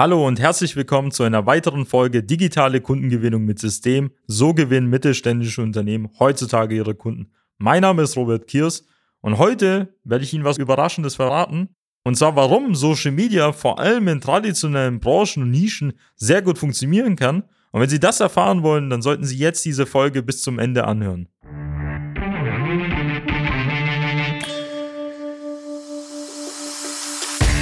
Hallo und herzlich willkommen zu einer weiteren Folge Digitale Kundengewinnung mit System. So gewinnen mittelständische Unternehmen heutzutage ihre Kunden. Mein Name ist Robert Kiers und heute werde ich Ihnen was Überraschendes verraten. Und zwar, warum Social Media vor allem in traditionellen Branchen und Nischen sehr gut funktionieren kann. Und wenn Sie das erfahren wollen, dann sollten Sie jetzt diese Folge bis zum Ende anhören.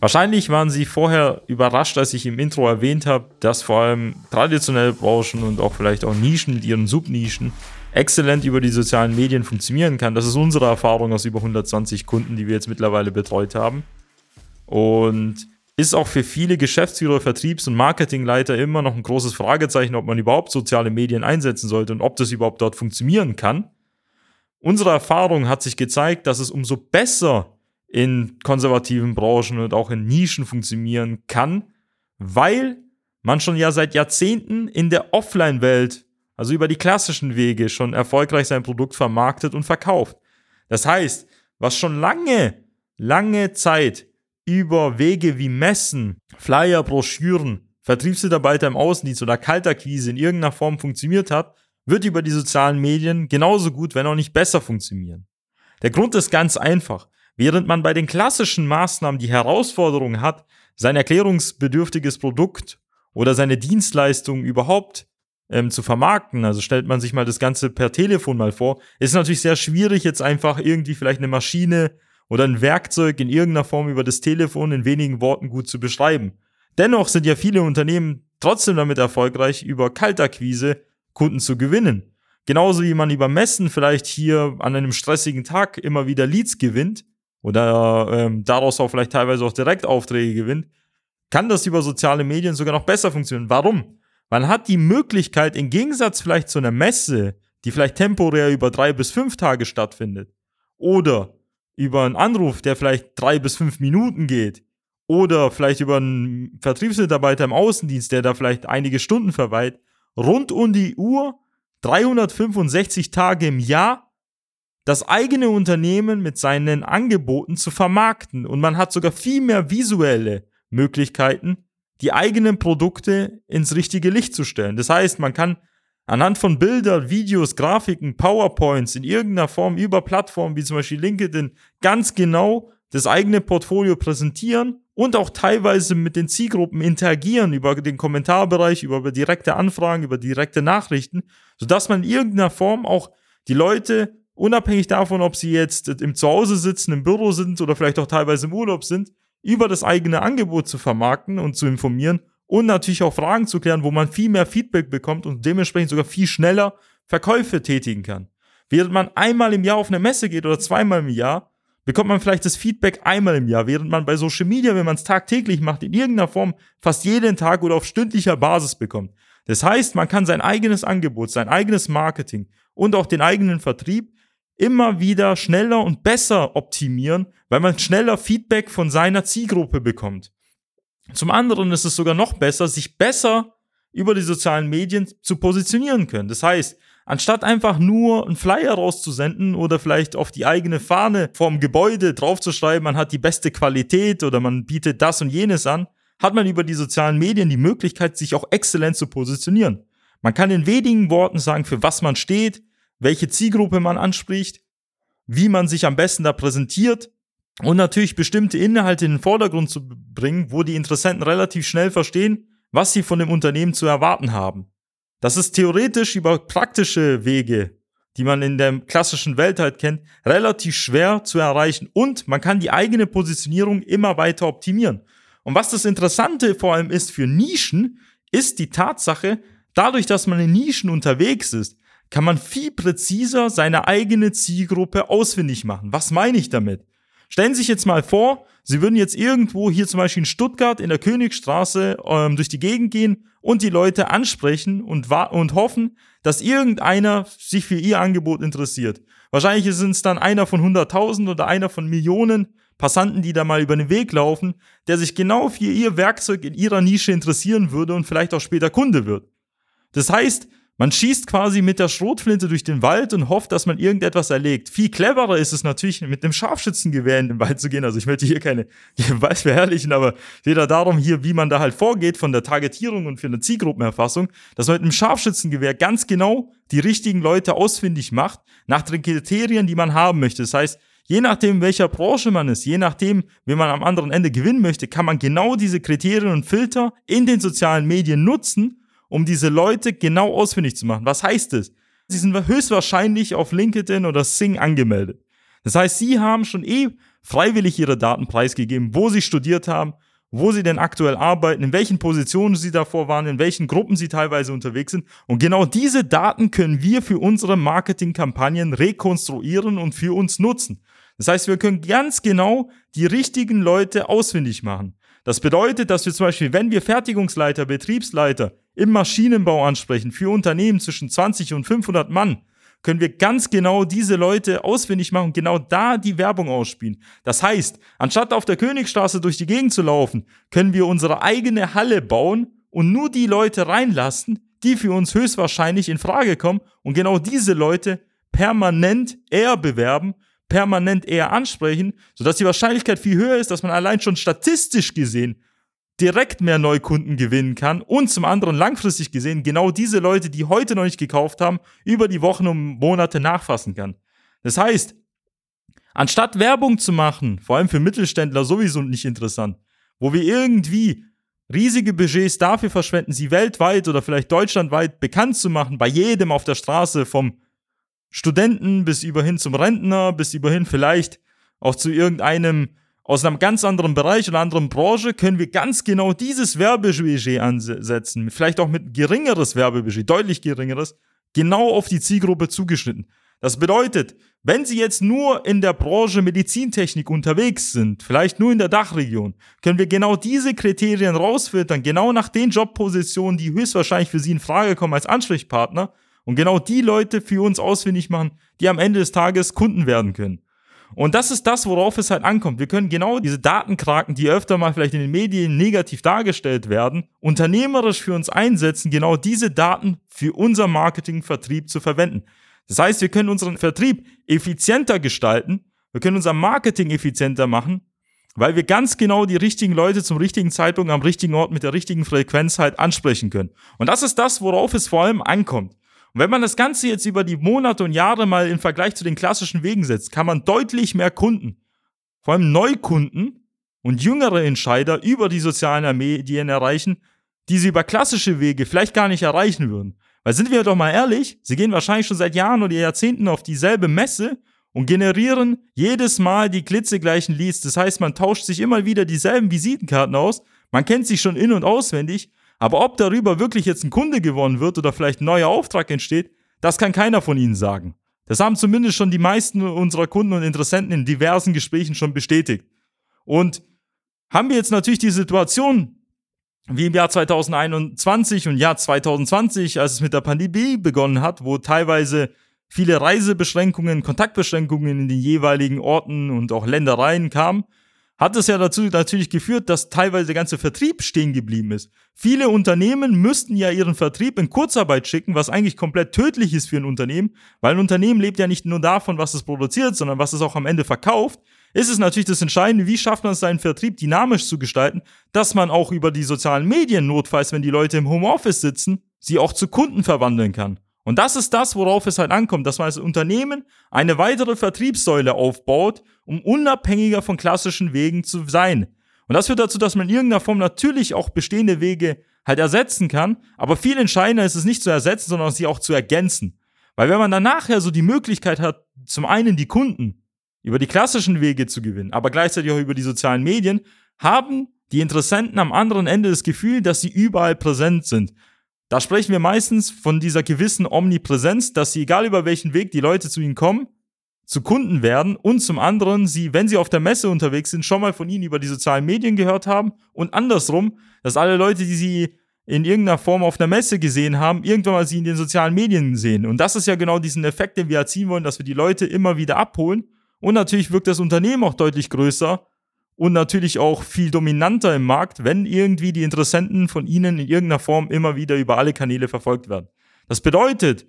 Wahrscheinlich waren Sie vorher überrascht, als ich im Intro erwähnt habe, dass vor allem traditionelle Branchen und auch vielleicht auch Nischen mit ihren Subnischen exzellent über die sozialen Medien funktionieren kann. Das ist unsere Erfahrung aus über 120 Kunden, die wir jetzt mittlerweile betreut haben. Und ist auch für viele Geschäftsführer, Vertriebs- und Marketingleiter immer noch ein großes Fragezeichen, ob man überhaupt soziale Medien einsetzen sollte und ob das überhaupt dort funktionieren kann. Unsere Erfahrung hat sich gezeigt, dass es umso besser in konservativen Branchen und auch in Nischen funktionieren kann, weil man schon ja seit Jahrzehnten in der Offline-Welt, also über die klassischen Wege, schon erfolgreich sein Produkt vermarktet und verkauft. Das heißt, was schon lange, lange Zeit über Wege wie Messen, Flyer, Broschüren, Vertriebsmitarbeiter im Außendienst oder Kaltakquise in irgendeiner Form funktioniert hat, wird über die sozialen Medien genauso gut, wenn auch nicht besser funktionieren. Der Grund ist ganz einfach. Während man bei den klassischen Maßnahmen die Herausforderung hat, sein erklärungsbedürftiges Produkt oder seine Dienstleistung überhaupt ähm, zu vermarkten, also stellt man sich mal das Ganze per Telefon mal vor, ist natürlich sehr schwierig, jetzt einfach irgendwie vielleicht eine Maschine oder ein Werkzeug in irgendeiner Form über das Telefon in wenigen Worten gut zu beschreiben. Dennoch sind ja viele Unternehmen trotzdem damit erfolgreich, über Kaltakquise Kunden zu gewinnen. Genauso wie man über Messen vielleicht hier an einem stressigen Tag immer wieder Leads gewinnt, oder ähm, daraus auch vielleicht teilweise auch Direktaufträge gewinnt, kann das über soziale Medien sogar noch besser funktionieren. Warum? Man hat die Möglichkeit, im Gegensatz vielleicht zu einer Messe, die vielleicht temporär über drei bis fünf Tage stattfindet, oder über einen Anruf, der vielleicht drei bis fünf Minuten geht, oder vielleicht über einen Vertriebsmitarbeiter im Außendienst, der da vielleicht einige Stunden verweilt, rund um die Uhr, 365 Tage im Jahr das eigene Unternehmen mit seinen Angeboten zu vermarkten. Und man hat sogar viel mehr visuelle Möglichkeiten, die eigenen Produkte ins richtige Licht zu stellen. Das heißt, man kann anhand von Bildern, Videos, Grafiken, PowerPoints in irgendeiner Form über Plattformen wie zum Beispiel LinkedIn ganz genau das eigene Portfolio präsentieren und auch teilweise mit den Zielgruppen interagieren über den Kommentarbereich, über direkte Anfragen, über direkte Nachrichten, sodass man in irgendeiner Form auch die Leute unabhängig davon, ob sie jetzt im Zuhause sitzen, im Büro sind oder vielleicht auch teilweise im Urlaub sind, über das eigene Angebot zu vermarkten und zu informieren und natürlich auch Fragen zu klären, wo man viel mehr Feedback bekommt und dementsprechend sogar viel schneller Verkäufe tätigen kann. Während man einmal im Jahr auf eine Messe geht oder zweimal im Jahr, bekommt man vielleicht das Feedback einmal im Jahr, während man bei Social Media, wenn man es tagtäglich macht, in irgendeiner Form fast jeden Tag oder auf stündlicher Basis bekommt. Das heißt, man kann sein eigenes Angebot, sein eigenes Marketing und auch den eigenen Vertrieb immer wieder schneller und besser optimieren, weil man schneller Feedback von seiner Zielgruppe bekommt. Zum anderen ist es sogar noch besser, sich besser über die sozialen Medien zu positionieren können. Das heißt, anstatt einfach nur einen Flyer rauszusenden oder vielleicht auf die eigene Fahne vorm Gebäude draufzuschreiben, man hat die beste Qualität oder man bietet das und jenes an, hat man über die sozialen Medien die Möglichkeit, sich auch exzellent zu positionieren. Man kann in wenigen Worten sagen, für was man steht, welche Zielgruppe man anspricht, wie man sich am besten da präsentiert und natürlich bestimmte Inhalte in den Vordergrund zu bringen, wo die Interessenten relativ schnell verstehen, was sie von dem Unternehmen zu erwarten haben. Das ist theoretisch über praktische Wege, die man in der klassischen Welt halt kennt, relativ schwer zu erreichen und man kann die eigene Positionierung immer weiter optimieren. Und was das Interessante vor allem ist für Nischen, ist die Tatsache, dadurch, dass man in Nischen unterwegs ist, kann man viel präziser seine eigene Zielgruppe ausfindig machen. Was meine ich damit? Stellen Sie sich jetzt mal vor, Sie würden jetzt irgendwo hier zum Beispiel in Stuttgart in der Königstraße ähm, durch die Gegend gehen und die Leute ansprechen und, und hoffen, dass irgendeiner sich für Ihr Angebot interessiert. Wahrscheinlich sind es dann einer von 100.000 oder einer von Millionen Passanten, die da mal über den Weg laufen, der sich genau für Ihr Werkzeug in Ihrer Nische interessieren würde und vielleicht auch später Kunde wird. Das heißt, man schießt quasi mit der Schrotflinte durch den Wald und hofft, dass man irgendetwas erlegt. Viel cleverer ist es natürlich, mit einem Scharfschützengewehr in den Wald zu gehen. Also ich möchte hier keine Gewalt verherrlichen, aber es geht da darum hier, wie man da halt vorgeht von der Targetierung und für eine Zielgruppenerfassung, dass man mit einem Scharfschützengewehr ganz genau die richtigen Leute ausfindig macht, nach den Kriterien, die man haben möchte. Das heißt, je nachdem, welcher Branche man ist, je nachdem, wie man am anderen Ende gewinnen möchte, kann man genau diese Kriterien und Filter in den sozialen Medien nutzen um diese Leute genau ausfindig zu machen. Was heißt es? Sie sind höchstwahrscheinlich auf LinkedIn oder Sing angemeldet. Das heißt, sie haben schon eh freiwillig ihre Daten preisgegeben, wo sie studiert haben, wo sie denn aktuell arbeiten, in welchen Positionen sie davor waren, in welchen Gruppen sie teilweise unterwegs sind. Und genau diese Daten können wir für unsere Marketingkampagnen rekonstruieren und für uns nutzen. Das heißt, wir können ganz genau die richtigen Leute ausfindig machen. Das bedeutet, dass wir zum Beispiel, wenn wir Fertigungsleiter, Betriebsleiter im Maschinenbau ansprechen, für Unternehmen zwischen 20 und 500 Mann, können wir ganz genau diese Leute ausfindig machen genau da die Werbung ausspielen. Das heißt, anstatt auf der Königstraße durch die Gegend zu laufen, können wir unsere eigene Halle bauen und nur die Leute reinlassen, die für uns höchstwahrscheinlich in Frage kommen und genau diese Leute permanent eher bewerben permanent eher ansprechen, sodass die Wahrscheinlichkeit viel höher ist, dass man allein schon statistisch gesehen direkt mehr Neukunden gewinnen kann und zum anderen langfristig gesehen genau diese Leute, die heute noch nicht gekauft haben, über die Wochen und Monate nachfassen kann. Das heißt, anstatt Werbung zu machen, vor allem für Mittelständler sowieso nicht interessant, wo wir irgendwie riesige Budgets dafür verschwenden, sie weltweit oder vielleicht deutschlandweit bekannt zu machen, bei jedem auf der Straße vom Studenten bis überhin zum Rentner, bis überhin vielleicht auch zu irgendeinem aus einem ganz anderen Bereich oder anderen Branche, können wir ganz genau dieses Werbebudget ansetzen. Vielleicht auch mit geringeres Werbebudget, deutlich geringeres, genau auf die Zielgruppe zugeschnitten. Das bedeutet, wenn Sie jetzt nur in der Branche Medizintechnik unterwegs sind, vielleicht nur in der Dachregion, können wir genau diese Kriterien rausfiltern, genau nach den Jobpositionen, die höchstwahrscheinlich für Sie in Frage kommen als Ansprechpartner und genau die Leute für uns ausfindig machen, die am Ende des Tages Kunden werden können. Und das ist das, worauf es halt ankommt. Wir können genau diese Datenkraken, die öfter mal vielleicht in den Medien negativ dargestellt werden, unternehmerisch für uns einsetzen, genau diese Daten für unser Marketingvertrieb zu verwenden. Das heißt, wir können unseren Vertrieb effizienter gestalten, wir können unser Marketing effizienter machen, weil wir ganz genau die richtigen Leute zum richtigen Zeitpunkt am richtigen Ort mit der richtigen Frequenz halt ansprechen können. Und das ist das, worauf es vor allem ankommt. Und wenn man das Ganze jetzt über die Monate und Jahre mal im Vergleich zu den klassischen Wegen setzt, kann man deutlich mehr Kunden, vor allem Neukunden und jüngere Entscheider über die sozialen Medien erreichen, die sie über klassische Wege vielleicht gar nicht erreichen würden. Weil sind wir doch mal ehrlich, sie gehen wahrscheinlich schon seit Jahren oder Jahrzehnten auf dieselbe Messe und generieren jedes Mal die klitzegleichen Leads. Das heißt, man tauscht sich immer wieder dieselben Visitenkarten aus, man kennt sich schon in- und auswendig aber ob darüber wirklich jetzt ein Kunde gewonnen wird oder vielleicht ein neuer Auftrag entsteht, das kann keiner von Ihnen sagen. Das haben zumindest schon die meisten unserer Kunden und Interessenten in diversen Gesprächen schon bestätigt. Und haben wir jetzt natürlich die Situation, wie im Jahr 2021 und Jahr 2020, als es mit der Pandemie begonnen hat, wo teilweise viele Reisebeschränkungen, Kontaktbeschränkungen in den jeweiligen Orten und auch Ländereien kamen, hat es ja dazu natürlich geführt, dass teilweise der ganze Vertrieb stehen geblieben ist. Viele Unternehmen müssten ja ihren Vertrieb in Kurzarbeit schicken, was eigentlich komplett tödlich ist für ein Unternehmen, weil ein Unternehmen lebt ja nicht nur davon, was es produziert, sondern was es auch am Ende verkauft. Ist es natürlich das Entscheidende, wie schafft man es, seinen Vertrieb dynamisch zu gestalten, dass man auch über die sozialen Medien notfalls, wenn die Leute im Homeoffice sitzen, sie auch zu Kunden verwandeln kann. Und das ist das, worauf es halt ankommt, dass man als Unternehmen eine weitere Vertriebssäule aufbaut, um unabhängiger von klassischen Wegen zu sein. Und das führt dazu, dass man in irgendeiner Form natürlich auch bestehende Wege halt ersetzen kann, aber viel entscheidender ist es nicht zu ersetzen, sondern sie auch zu ergänzen. Weil wenn man dann nachher so die Möglichkeit hat, zum einen die Kunden über die klassischen Wege zu gewinnen, aber gleichzeitig auch über die sozialen Medien, haben die Interessenten am anderen Ende das Gefühl, dass sie überall präsent sind. Da sprechen wir meistens von dieser gewissen Omnipräsenz, dass sie, egal über welchen Weg die Leute zu ihnen kommen, zu Kunden werden und zum anderen sie, wenn sie auf der Messe unterwegs sind, schon mal von ihnen über die sozialen Medien gehört haben und andersrum, dass alle Leute, die sie in irgendeiner Form auf einer Messe gesehen haben, irgendwann mal sie in den sozialen Medien sehen. Und das ist ja genau diesen Effekt, den wir erzielen wollen, dass wir die Leute immer wieder abholen. Und natürlich wirkt das Unternehmen auch deutlich größer, und natürlich auch viel dominanter im Markt, wenn irgendwie die Interessenten von ihnen in irgendeiner Form immer wieder über alle Kanäle verfolgt werden. Das bedeutet,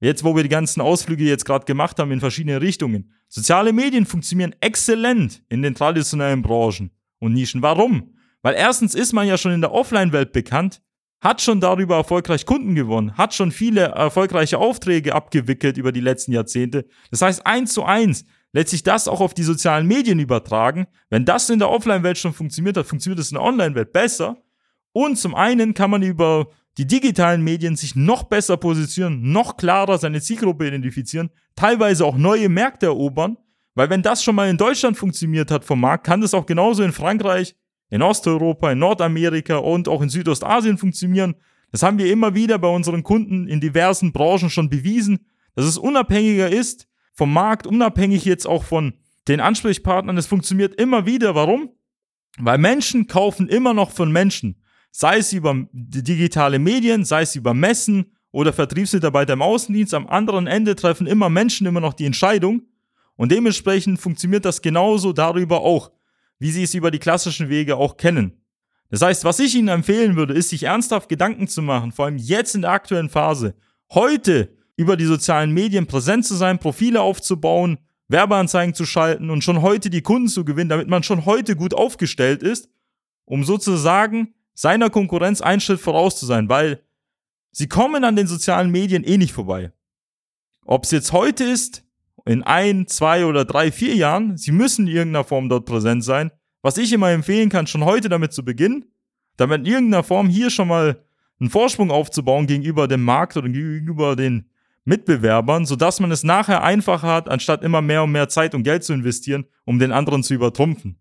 jetzt wo wir die ganzen Ausflüge jetzt gerade gemacht haben in verschiedene Richtungen, soziale Medien funktionieren exzellent in den traditionellen Branchen und Nischen. Warum? Weil erstens ist man ja schon in der Offline-Welt bekannt, hat schon darüber erfolgreich Kunden gewonnen, hat schon viele erfolgreiche Aufträge abgewickelt über die letzten Jahrzehnte. Das heißt, eins zu eins lässt sich das auch auf die sozialen Medien übertragen. Wenn das in der Offline-Welt schon funktioniert hat, funktioniert es in der Online-Welt besser. Und zum einen kann man über die digitalen Medien sich noch besser positionieren, noch klarer seine Zielgruppe identifizieren, teilweise auch neue Märkte erobern. Weil wenn das schon mal in Deutschland funktioniert hat vom Markt, kann das auch genauso in Frankreich, in Osteuropa, in Nordamerika und auch in Südostasien funktionieren. Das haben wir immer wieder bei unseren Kunden in diversen Branchen schon bewiesen, dass es unabhängiger ist, vom Markt, unabhängig jetzt auch von den Ansprechpartnern. Es funktioniert immer wieder. Warum? Weil Menschen kaufen immer noch von Menschen. Sei es über digitale Medien, sei es über Messen oder Vertriebsmitarbeiter im Außendienst. Am anderen Ende treffen immer Menschen immer noch die Entscheidung. Und dementsprechend funktioniert das genauso darüber auch, wie sie es über die klassischen Wege auch kennen. Das heißt, was ich Ihnen empfehlen würde, ist, sich ernsthaft Gedanken zu machen, vor allem jetzt in der aktuellen Phase, heute über die sozialen Medien präsent zu sein, Profile aufzubauen, Werbeanzeigen zu schalten und schon heute die Kunden zu gewinnen, damit man schon heute gut aufgestellt ist, um sozusagen seiner Konkurrenz einen Schritt voraus zu sein, weil sie kommen an den sozialen Medien eh nicht vorbei. Ob es jetzt heute ist, in ein, zwei oder drei, vier Jahren, sie müssen in irgendeiner Form dort präsent sein. Was ich immer empfehlen kann, schon heute damit zu beginnen, damit in irgendeiner Form hier schon mal einen Vorsprung aufzubauen gegenüber dem Markt oder gegenüber den Mitbewerbern, sodass man es nachher einfacher hat, anstatt immer mehr und mehr Zeit und Geld zu investieren, um den anderen zu übertrumpfen.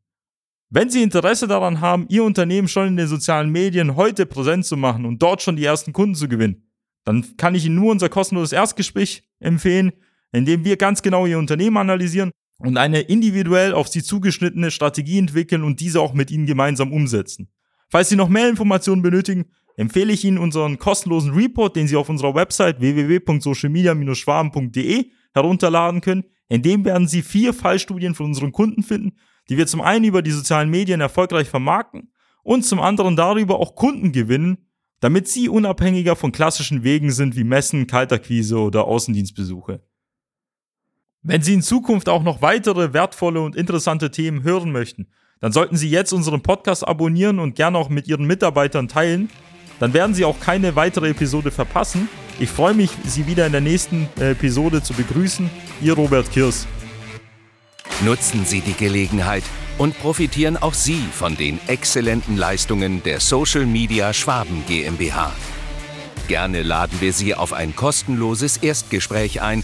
Wenn Sie Interesse daran haben, Ihr Unternehmen schon in den sozialen Medien heute präsent zu machen und dort schon die ersten Kunden zu gewinnen, dann kann ich Ihnen nur unser kostenloses Erstgespräch empfehlen, in dem wir ganz genau Ihr Unternehmen analysieren und eine individuell auf Sie zugeschnittene Strategie entwickeln und diese auch mit Ihnen gemeinsam umsetzen. Falls Sie noch mehr Informationen benötigen, empfehle ich Ihnen unseren kostenlosen Report, den Sie auf unserer Website www.socialmedia-schwaben.de herunterladen können. In dem werden Sie vier Fallstudien von unseren Kunden finden, die wir zum einen über die sozialen Medien erfolgreich vermarkten und zum anderen darüber auch Kunden gewinnen, damit sie unabhängiger von klassischen Wegen sind wie Messen, Kaltakquise oder Außendienstbesuche. Wenn Sie in Zukunft auch noch weitere wertvolle und interessante Themen hören möchten, dann sollten Sie jetzt unseren Podcast abonnieren und gerne auch mit Ihren Mitarbeitern teilen. Dann werden Sie auch keine weitere Episode verpassen. Ich freue mich, Sie wieder in der nächsten äh, Episode zu begrüßen. Ihr Robert Kirs. Nutzen Sie die Gelegenheit und profitieren auch Sie von den exzellenten Leistungen der Social Media Schwaben GmbH. Gerne laden wir Sie auf ein kostenloses Erstgespräch ein,